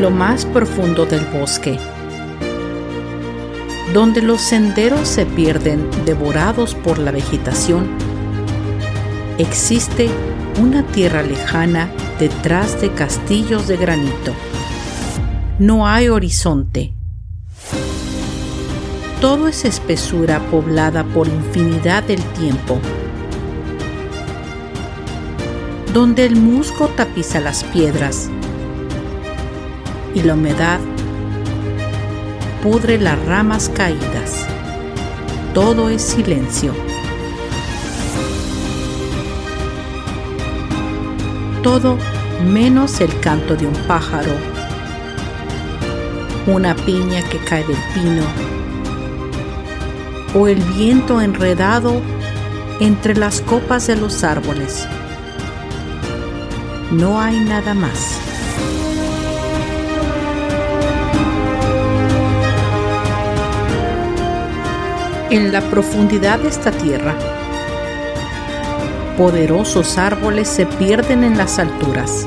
Lo más profundo del bosque, donde los senderos se pierden devorados por la vegetación, existe una tierra lejana detrás de castillos de granito. No hay horizonte. Todo es espesura poblada por infinidad del tiempo, donde el musgo tapiza las piedras y la humedad pudre las ramas caídas. Todo es silencio. Todo menos el canto de un pájaro, una piña que cae del pino o el viento enredado entre las copas de los árboles. No hay nada más. En la profundidad de esta tierra. Poderosos árboles se pierden en las alturas.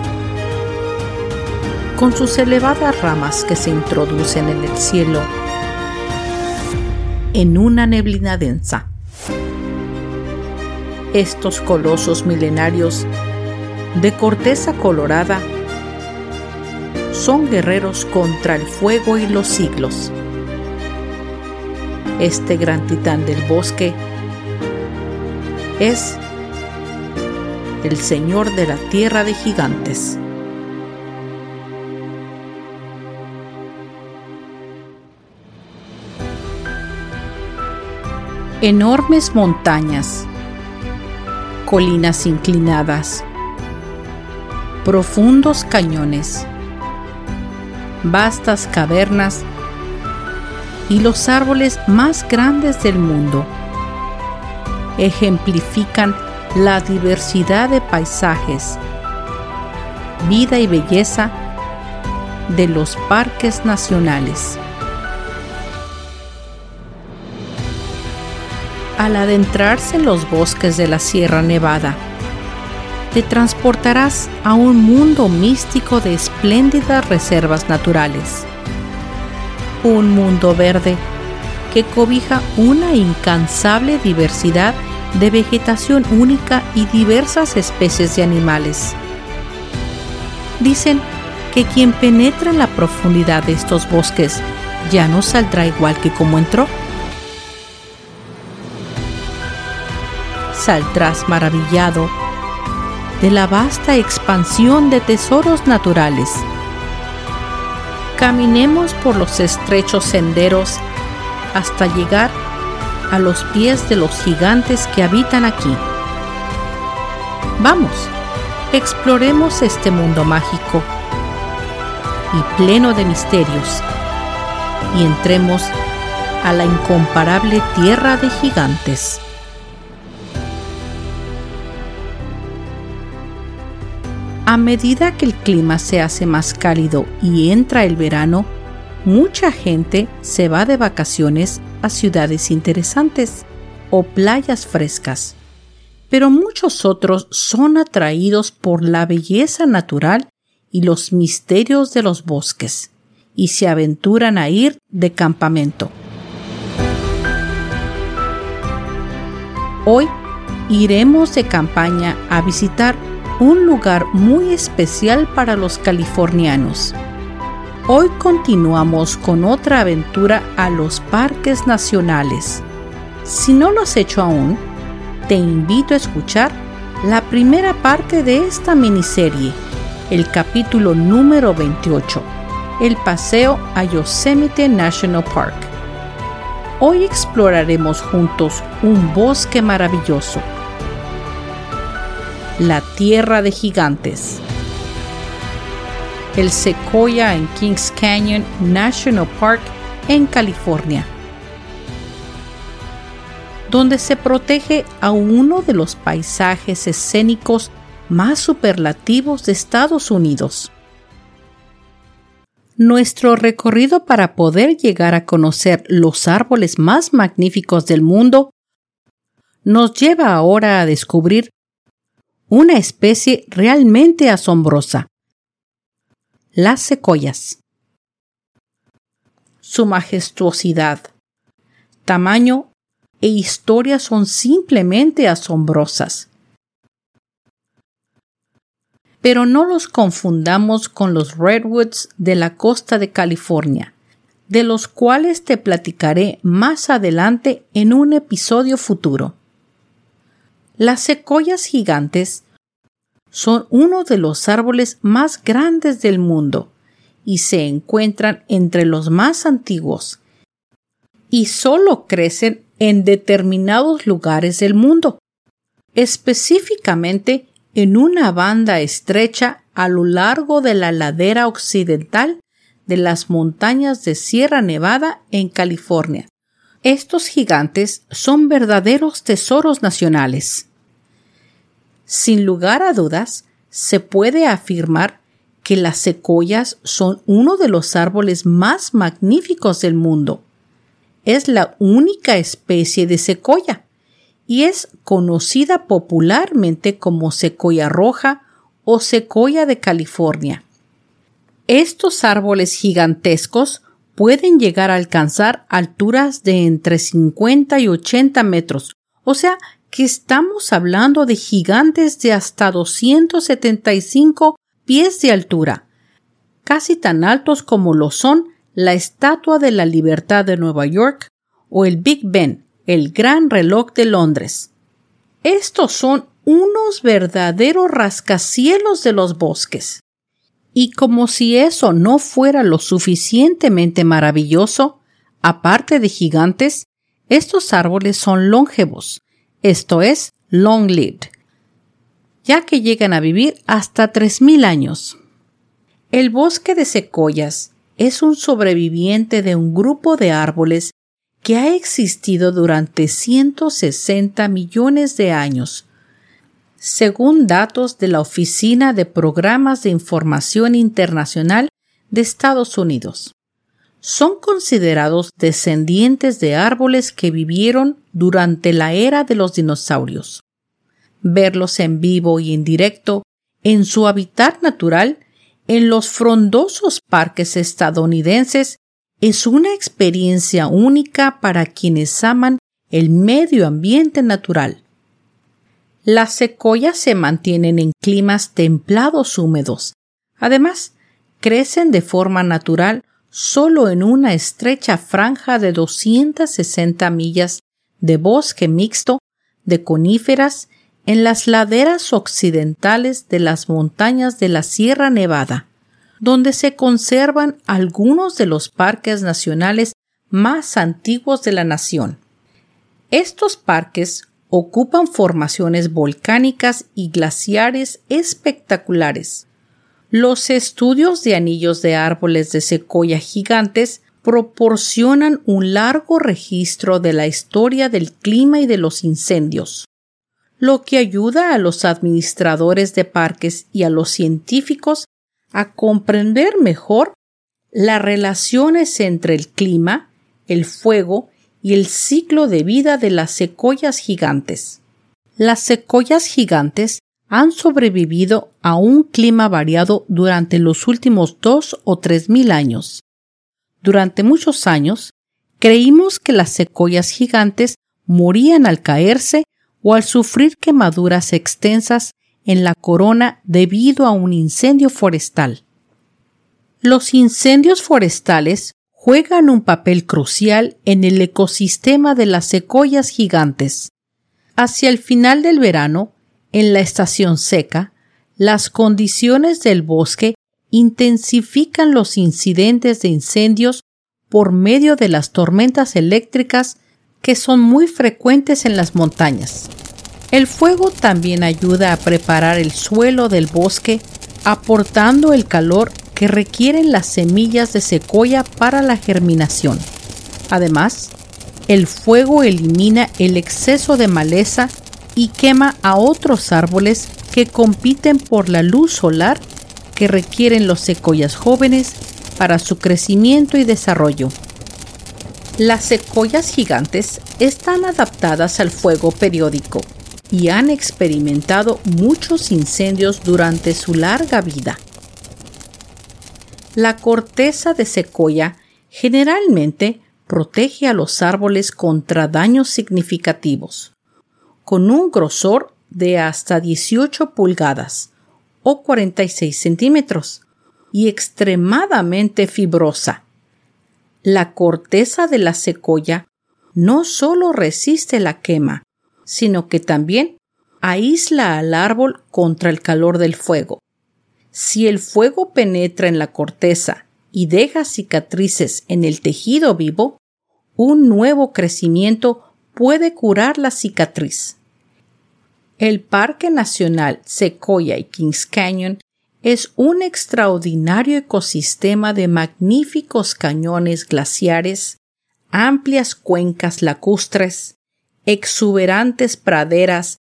Con sus elevadas ramas que se introducen en el cielo en una neblina densa. Estos colosos milenarios de corteza colorada son guerreros contra el fuego y los siglos este gran titán del bosque es el Señor de la Tierra de Gigantes. Enormes montañas, colinas inclinadas, profundos cañones, vastas cavernas y los árboles más grandes del mundo. Ejemplifican la diversidad de paisajes, vida y belleza de los parques nacionales. Al adentrarse en los bosques de la Sierra Nevada, te transportarás a un mundo místico de espléndidas reservas naturales un mundo verde que cobija una incansable diversidad de vegetación única y diversas especies de animales. Dicen que quien penetra en la profundidad de estos bosques ya no saldrá igual que como entró. Saldrás maravillado de la vasta expansión de tesoros naturales Caminemos por los estrechos senderos hasta llegar a los pies de los gigantes que habitan aquí. Vamos, exploremos este mundo mágico y pleno de misterios y entremos a la incomparable tierra de gigantes. A medida que el clima se hace más cálido y entra el verano, mucha gente se va de vacaciones a ciudades interesantes o playas frescas, pero muchos otros son atraídos por la belleza natural y los misterios de los bosques y se aventuran a ir de campamento. Hoy iremos de campaña a visitar un lugar muy especial para los californianos, Hoy continuamos con otra aventura a los parques nacionales. Si no lo has hecho aún, te invito a escuchar la primera parte de esta miniserie, el capítulo número 28, el paseo a Yosemite National Park. Hoy exploraremos juntos un bosque maravilloso, la Tierra de Gigantes el Sequoia en Kings Canyon National Park en California, donde se protege a uno de los paisajes escénicos más superlativos de Estados Unidos. Nuestro recorrido para poder llegar a conocer los árboles más magníficos del mundo nos lleva ahora a descubrir una especie realmente asombrosa, las secoyas. Su majestuosidad, tamaño e historia son simplemente asombrosas. Pero no los confundamos con los redwoods de la costa de California, de los cuales te platicaré más adelante en un episodio futuro. Las secoyas gigantes son uno de los árboles más grandes del mundo y se encuentran entre los más antiguos y solo crecen en determinados lugares del mundo, específicamente en una banda estrecha a lo largo de la ladera occidental de las montañas de Sierra Nevada en California. Estos gigantes son verdaderos tesoros nacionales. Sin lugar a dudas, se puede afirmar que las secoyas son uno de los árboles más magníficos del mundo. Es la única especie de secoya y es conocida popularmente como secoya roja o secoya de California. Estos árboles gigantescos pueden llegar a alcanzar alturas de entre 50 y 80 metros, o sea que estamos hablando de gigantes de hasta 275 pies de altura, casi tan altos como lo son la Estatua de la Libertad de Nueva York o el Big Ben, el gran reloj de Londres. Estos son unos verdaderos rascacielos de los bosques. Y como si eso no fuera lo suficientemente maravilloso, aparte de gigantes, estos árboles son longevos, esto es long-lived, ya que llegan a vivir hasta 3.000 años. El bosque de secoyas es un sobreviviente de un grupo de árboles que ha existido durante 160 millones de años, según datos de la Oficina de Programas de Información Internacional de Estados Unidos son considerados descendientes de árboles que vivieron durante la era de los dinosaurios. Verlos en vivo y en directo en su hábitat natural en los frondosos parques estadounidenses es una experiencia única para quienes aman el medio ambiente natural. Las secoyas se mantienen en climas templados húmedos. Además, crecen de forma natural solo en una estrecha franja de 260 millas de bosque mixto de coníferas en las laderas occidentales de las montañas de la Sierra Nevada, donde se conservan algunos de los parques nacionales más antiguos de la nación. Estos parques ocupan formaciones volcánicas y glaciares espectaculares, los estudios de anillos de árboles de secoya gigantes proporcionan un largo registro de la historia del clima y de los incendios, lo que ayuda a los administradores de parques y a los científicos a comprender mejor las relaciones entre el clima, el fuego y el ciclo de vida de las secoyas gigantes. Las secoyas gigantes han sobrevivido a un clima variado durante los últimos dos o tres mil años. Durante muchos años, creímos que las secoyas gigantes morían al caerse o al sufrir quemaduras extensas en la corona debido a un incendio forestal. Los incendios forestales juegan un papel crucial en el ecosistema de las secoyas gigantes. Hacia el final del verano, en la estación seca, las condiciones del bosque intensifican los incidentes de incendios por medio de las tormentas eléctricas que son muy frecuentes en las montañas. El fuego también ayuda a preparar el suelo del bosque, aportando el calor que requieren las semillas de secoya para la germinación. Además, el fuego elimina el exceso de maleza y quema a otros árboles que compiten por la luz solar que requieren los secoyas jóvenes para su crecimiento y desarrollo. Las secoyas gigantes están adaptadas al fuego periódico y han experimentado muchos incendios durante su larga vida. La corteza de secoya generalmente protege a los árboles contra daños significativos, con un grosor de hasta 18 pulgadas o 46 centímetros y extremadamente fibrosa. La corteza de la secoya no solo resiste la quema, sino que también aísla al árbol contra el calor del fuego. Si el fuego penetra en la corteza y deja cicatrices en el tejido vivo, un nuevo crecimiento puede curar la cicatriz. El Parque Nacional Sequoia y Kings Canyon es un extraordinario ecosistema de magníficos cañones glaciares, amplias cuencas lacustres, exuberantes praderas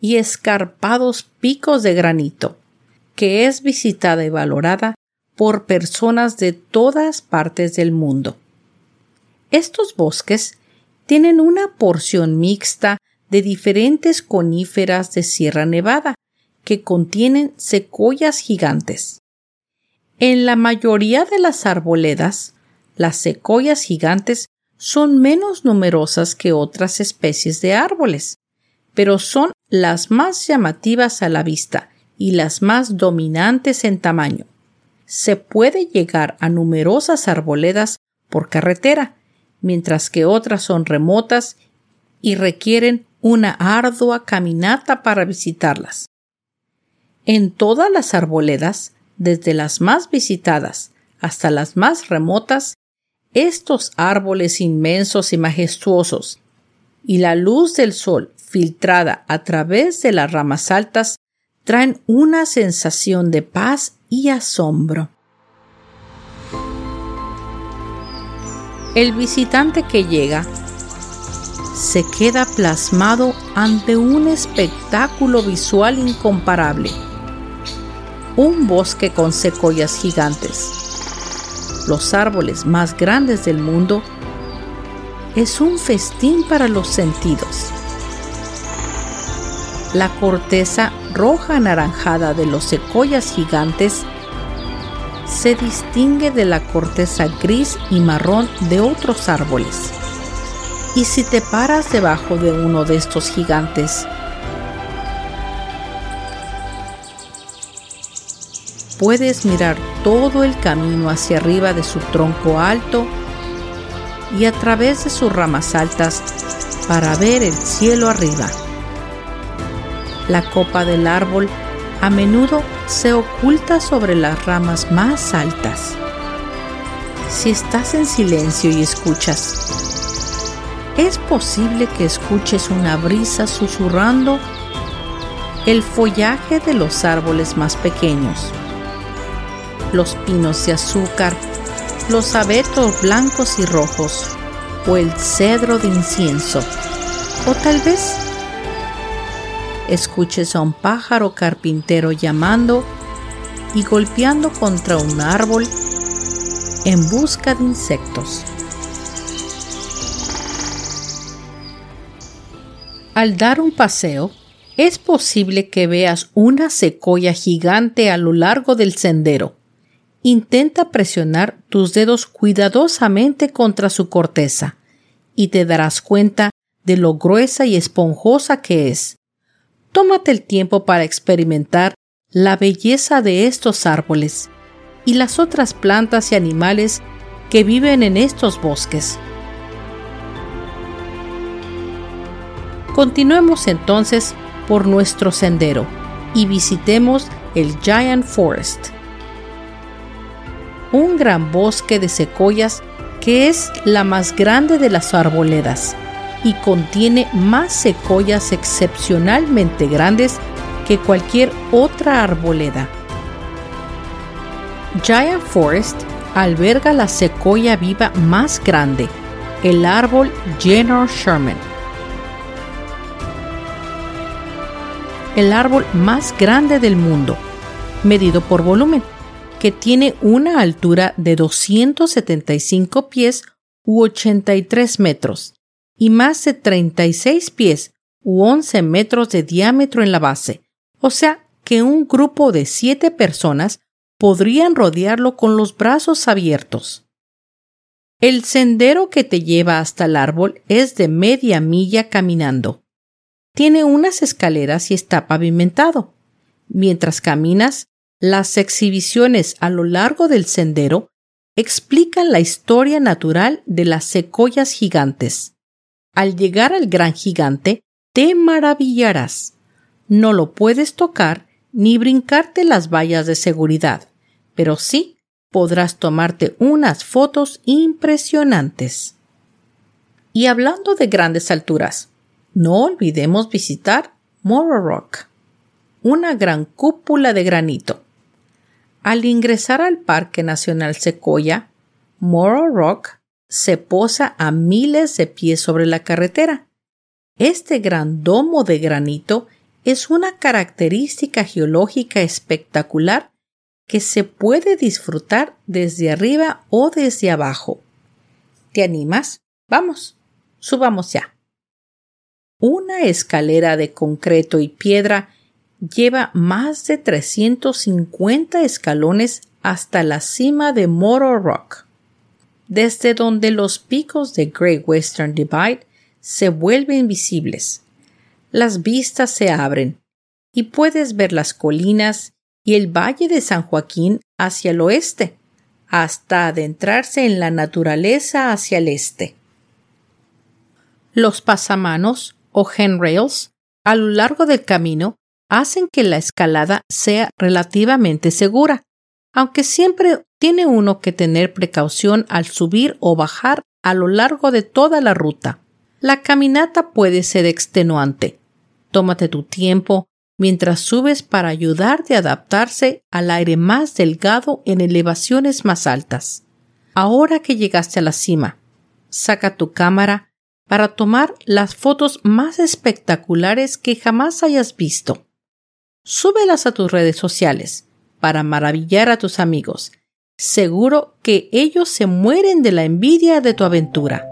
y escarpados picos de granito que es visitada y valorada por personas de todas partes del mundo. Estos bosques tienen una porción mixta de diferentes coníferas de Sierra Nevada que contienen secoyas gigantes. En la mayoría de las arboledas, las secoyas gigantes son menos numerosas que otras especies de árboles, pero son las más llamativas a la vista y las más dominantes en tamaño. Se puede llegar a numerosas arboledas por carretera, mientras que otras son remotas y requieren una ardua caminata para visitarlas. En todas las arboledas, desde las más visitadas hasta las más remotas, estos árboles inmensos y majestuosos y la luz del sol filtrada a través de las ramas altas traen una sensación de paz y asombro. El visitante que llega se queda plasmado ante un espectáculo visual incomparable. Un bosque con secoyas gigantes, los árboles más grandes del mundo, es un festín para los sentidos. La corteza roja anaranjada de los secoyas gigantes se distingue de la corteza gris y marrón de otros árboles. Y si te paras debajo de uno de estos gigantes, puedes mirar todo el camino hacia arriba de su tronco alto y a través de sus ramas altas para ver el cielo arriba. La copa del árbol a menudo se oculta sobre las ramas más altas. Si estás en silencio y escuchas, es posible que escuches una brisa susurrando el follaje de los árboles más pequeños, los pinos de azúcar, los abetos blancos y rojos o el cedro de incienso, o tal vez escuches a un pájaro carpintero llamando y golpeando contra un árbol en busca de insectos. Al dar un paseo, es posible que veas una secoya gigante a lo largo del sendero. Intenta presionar tus dedos cuidadosamente contra su corteza y te darás cuenta de lo gruesa y esponjosa que es tómate el tiempo para experimentar la belleza de estos árboles y las otras plantas y animales que viven en estos bosques. Continuemos entonces por nuestro sendero y visitemos el Giant Forest, un gran bosque de secoyas que es la más grande de las arboledas y contiene más secoyas excepcionalmente grandes que cualquier otra arboleda. Giant Forest alberga la secoya viva más grande, el árbol General Sherman. El árbol más grande del mundo, medido por volumen, que tiene una altura de 275 pies u 83 metros y más de 36 pies u 11 metros de diámetro en la base, o sea que un grupo de siete personas podrían rodearlo con los brazos abiertos. El sendero que te lleva hasta el árbol es de media milla caminando. Tiene unas escaleras y está pavimentado. Mientras caminas, las exhibiciones a lo largo del sendero explican la historia natural de las secoyas gigantes. Al llegar al gran gigante, te maravillarás. No lo puedes tocar ni brincarte las vallas de seguridad, pero sí podrás tomarte unas fotos impresionantes. Y hablando de grandes alturas, no olvidemos visitar Morro Rock, una gran cúpula de granito. Al ingresar al Parque Nacional Secoya, Morro Rock se posa a miles de pies sobre la carretera. Este gran domo de granito es una característica geológica espectacular que se puede disfrutar desde arriba o desde abajo. ¿Te animas? Vamos, subamos ya. Una escalera de concreto y piedra lleva más de 350 escalones hasta la cima de Moro Rock, desde donde los picos de Great Western Divide se vuelven visibles. Las vistas se abren y puedes ver las colinas y el Valle de San Joaquín hacia el oeste, hasta adentrarse en la naturaleza hacia el este. Los pasamanos o handrails a lo largo del camino hacen que la escalada sea relativamente segura, aunque siempre tiene uno que tener precaución al subir o bajar a lo largo de toda la ruta. La caminata puede ser extenuante. Tómate tu tiempo mientras subes para ayudarte a adaptarse al aire más delgado en elevaciones más altas. Ahora que llegaste a la cima, saca tu cámara para tomar las fotos más espectaculares que jamás hayas visto. Súbelas a tus redes sociales para maravillar a tus amigos. Seguro que ellos se mueren de la envidia de tu aventura.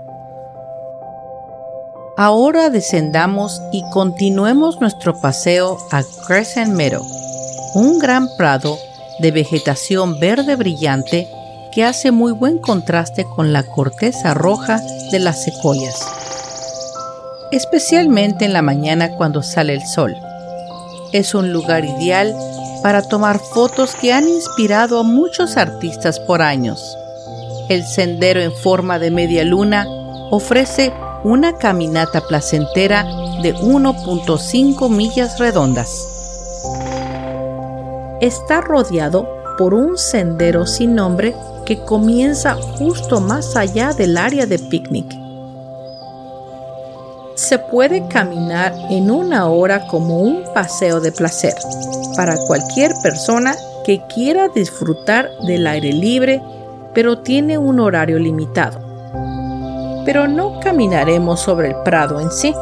Ahora descendamos y continuemos nuestro paseo a Crescent Meadow, un gran prado de vegetación verde brillante que hace muy buen contraste con la corteza roja de las secoyas, especialmente en la mañana cuando sale el sol. Es un lugar ideal para tomar fotos que han inspirado a muchos artistas por años. El sendero en forma de media luna ofrece una caminata placentera de 1.5 millas redondas. Está rodeado por un sendero sin nombre comienza justo más allá del área de picnic. Se puede caminar en una hora como un paseo de placer para cualquier persona que quiera disfrutar del aire libre, pero tiene un horario limitado pero no caminaremos sobre el prado en sí,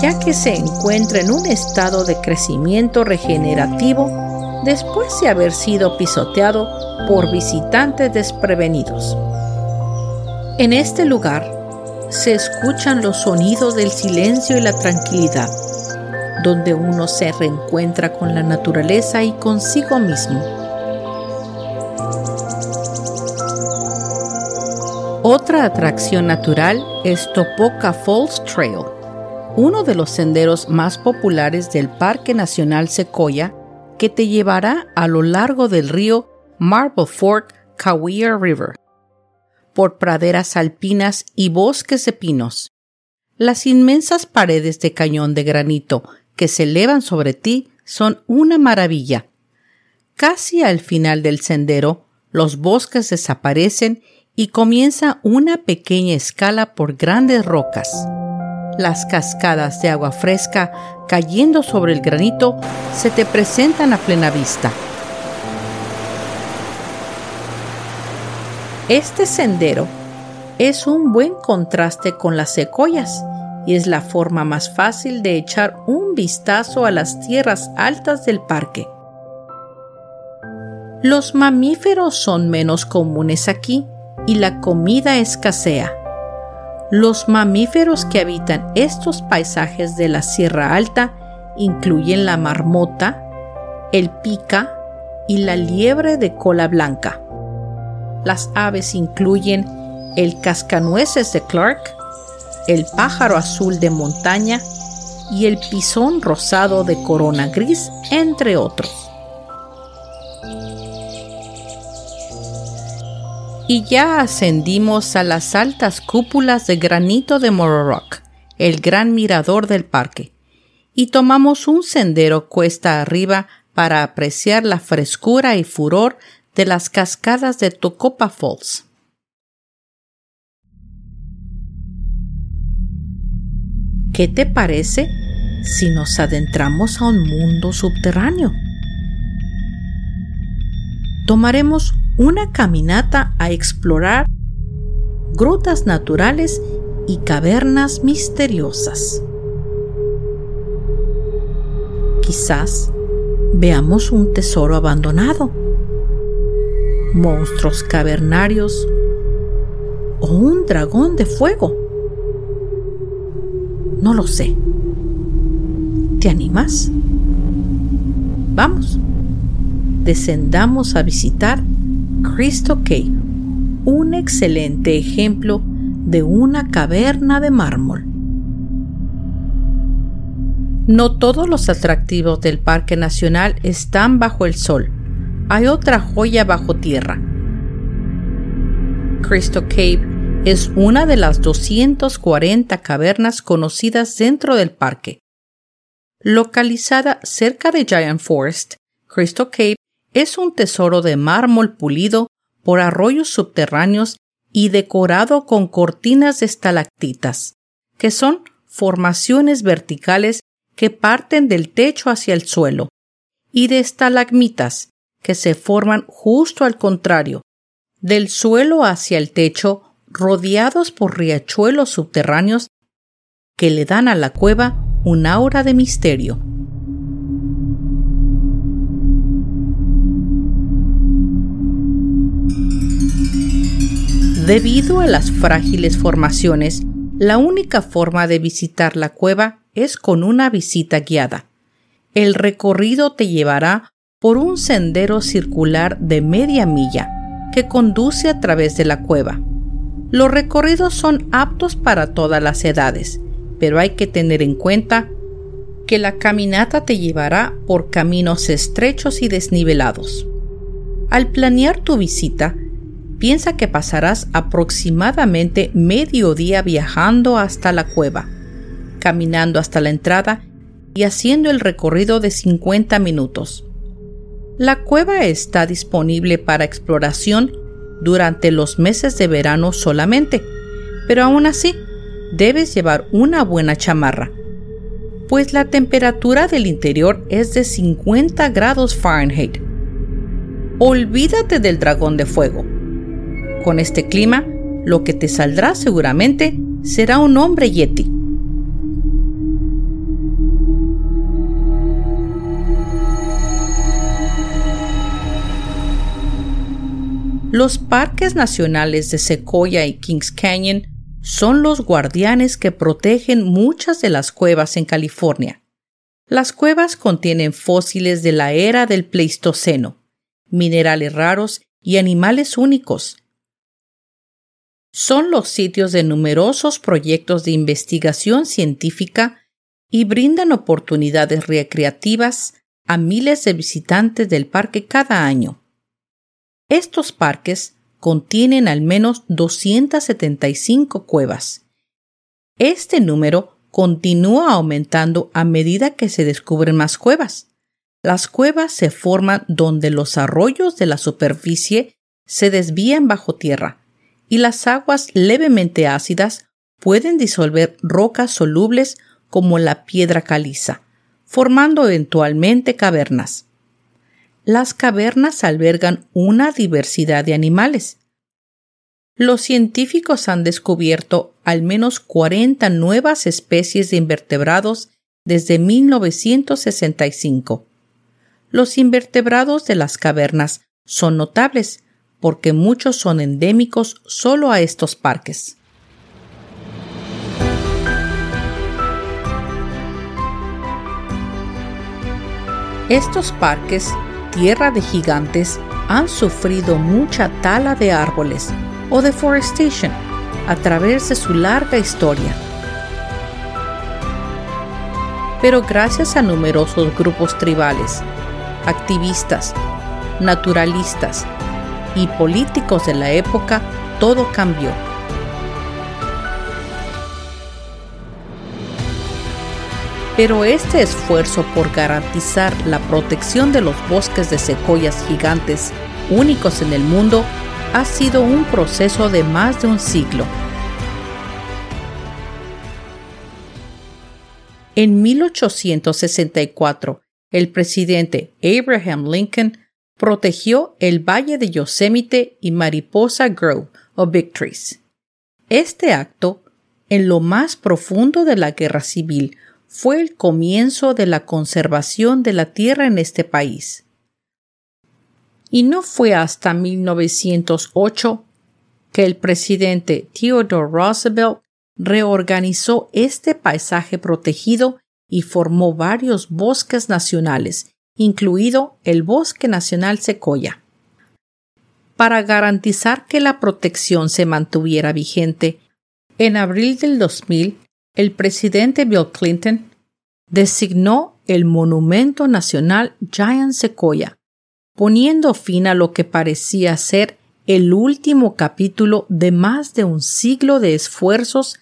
ya que se encuentra en un estado de crecimiento regenerativo después de haber sido pisoteado por visitantes desprevenidos. En este lugar se escuchan los sonidos del silencio y la tranquilidad, donde uno se reencuentra con la naturaleza y consigo mismo. Otra atracción natural es Topoca Falls Trail, uno de los senderos más populares del Parque Nacional Sequoia que te llevará a lo largo del río Marble Fork, Kaweah River, por praderas alpinas y bosques de pinos. Las inmensas paredes de cañón de granito que se elevan sobre ti son una maravilla. Casi al final del sendero, los bosques desaparecen y comienza una pequeña escala por grandes rocas. Las cascadas de agua fresca cayendo sobre el granito se te presentan a plena vista. Este sendero es un buen contraste con las secoyas y es la forma más fácil de echar un vistazo a las tierras altas del parque. Los mamíferos son menos comunes aquí y la comida escasea. Los mamíferos que habitan estos paisajes de la Sierra Alta incluyen la marmota, el pica y la liebre de cola blanca. Las aves incluyen el cascanueces de Clark, el pájaro azul de montaña y el pisón rosado de corona gris, entre otros. Y ya ascendimos a las altas cúpulas de granito de Rock, el gran mirador del parque, y tomamos un sendero cuesta arriba para apreciar la frescura y furor de las cascadas de Tocopa Falls. ¿Qué te parece si nos adentramos a un mundo subterráneo? Tomaremos una caminata a explorar grutas naturales y cavernas misteriosas. Quizás veamos un tesoro abandonado monstruos cavernarios o un dragón de fuego. No lo sé. ¿Te animas? Vamos. Descendamos a visitar Cristo Cave, un excelente ejemplo de una caverna de mármol. No todos los atractivos del Parque Nacional están bajo el sol hay otra joya bajo tierra. Crystal Cave es una de las 240 cavernas conocidas dentro del parque. Localizada cerca de Giant Forest, Crystal Cave es un tesoro de mármol pulido por arroyos subterráneos y decorado con cortinas de estalactitas, que son formaciones verticales que parten del techo hacia el suelo, y de estalagmitas, que se forman justo al contrario, del suelo hacia el techo, rodeados por riachuelos subterráneos que le dan a la cueva un aura de misterio. Debido a las frágiles formaciones, la única forma de visitar la cueva es con una visita guiada. El recorrido te llevará por un sendero circular de media milla que conduce a través de la cueva. Los recorridos son aptos para todas las edades, pero hay que tener en cuenta que la caminata te llevará por caminos estrechos y desnivelados. Al planear tu visita, piensa que pasarás aproximadamente medio día viajando hasta la cueva, caminando hasta la entrada y haciendo el recorrido de 50 minutos. La cueva está disponible para exploración durante los meses de verano solamente, pero aún así debes llevar una buena chamarra, pues la temperatura del interior es de 50 grados Fahrenheit. Olvídate del dragón de fuego. Con este clima, lo que te saldrá seguramente será un hombre yeti. Los parques nacionales de Sequoia y Kings Canyon son los guardianes que protegen muchas de las cuevas en California. Las cuevas contienen fósiles de la era del Pleistoceno, minerales raros y animales únicos. Son los sitios de numerosos proyectos de investigación científica y brindan oportunidades recreativas a miles de visitantes del parque cada año. Estos parques contienen al menos 275 cuevas. Este número continúa aumentando a medida que se descubren más cuevas. Las cuevas se forman donde los arroyos de la superficie se desvían bajo tierra y las aguas levemente ácidas pueden disolver rocas solubles como la piedra caliza, formando eventualmente cavernas. Las cavernas albergan una diversidad de animales. Los científicos han descubierto al menos 40 nuevas especies de invertebrados desde 1965. Los invertebrados de las cavernas son notables porque muchos son endémicos solo a estos parques. Estos parques, tierra de gigantes, han sufrido mucha tala de árboles o deforestation a través de su larga historia. Pero gracias a numerosos grupos tribales, activistas, naturalistas y políticos de la época, todo cambió. Pero este esfuerzo por garantizar la protección de los bosques de secoyas gigantes únicos en el mundo ha sido un proceso de más de un siglo. En 1864, el presidente Abraham Lincoln protegió el Valle de Yosemite y Mariposa Grove o Big Trees. Este acto, en lo más profundo de la guerra civil, fue el comienzo de la conservación de la tierra en este país. Y no fue hasta 1908 que el presidente Theodore Roosevelt reorganizó este paisaje protegido y formó varios bosques nacionales, incluido el Bosque Nacional Secoya. Para garantizar que la protección se mantuviera vigente, en abril del 2000 el presidente Bill Clinton designó el Monumento Nacional Giant Sequoia, poniendo fin a lo que parecía ser el último capítulo de más de un siglo de esfuerzos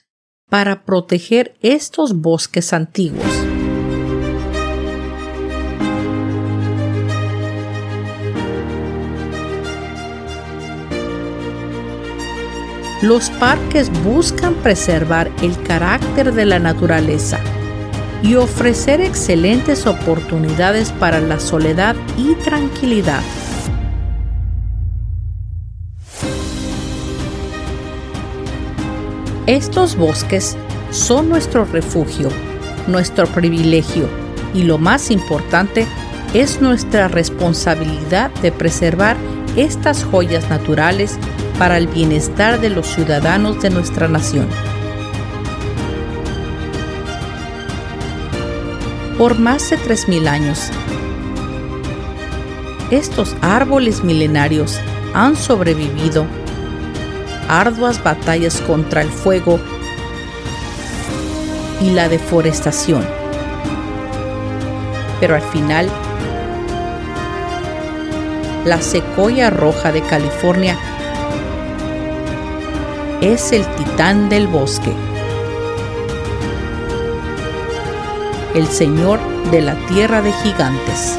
para proteger estos bosques antiguos. Los parques buscan preservar el carácter de la naturaleza y ofrecer excelentes oportunidades para la soledad y tranquilidad. Estos bosques son nuestro refugio, nuestro privilegio y lo más importante es nuestra responsabilidad de preservar estas joyas naturales para el bienestar de los ciudadanos de nuestra nación. Por más de 3.000 años, estos árboles milenarios han sobrevivido arduas batallas contra el fuego y la deforestación. Pero al final, la secoya roja de California es el titán del bosque, el señor de la tierra de gigantes.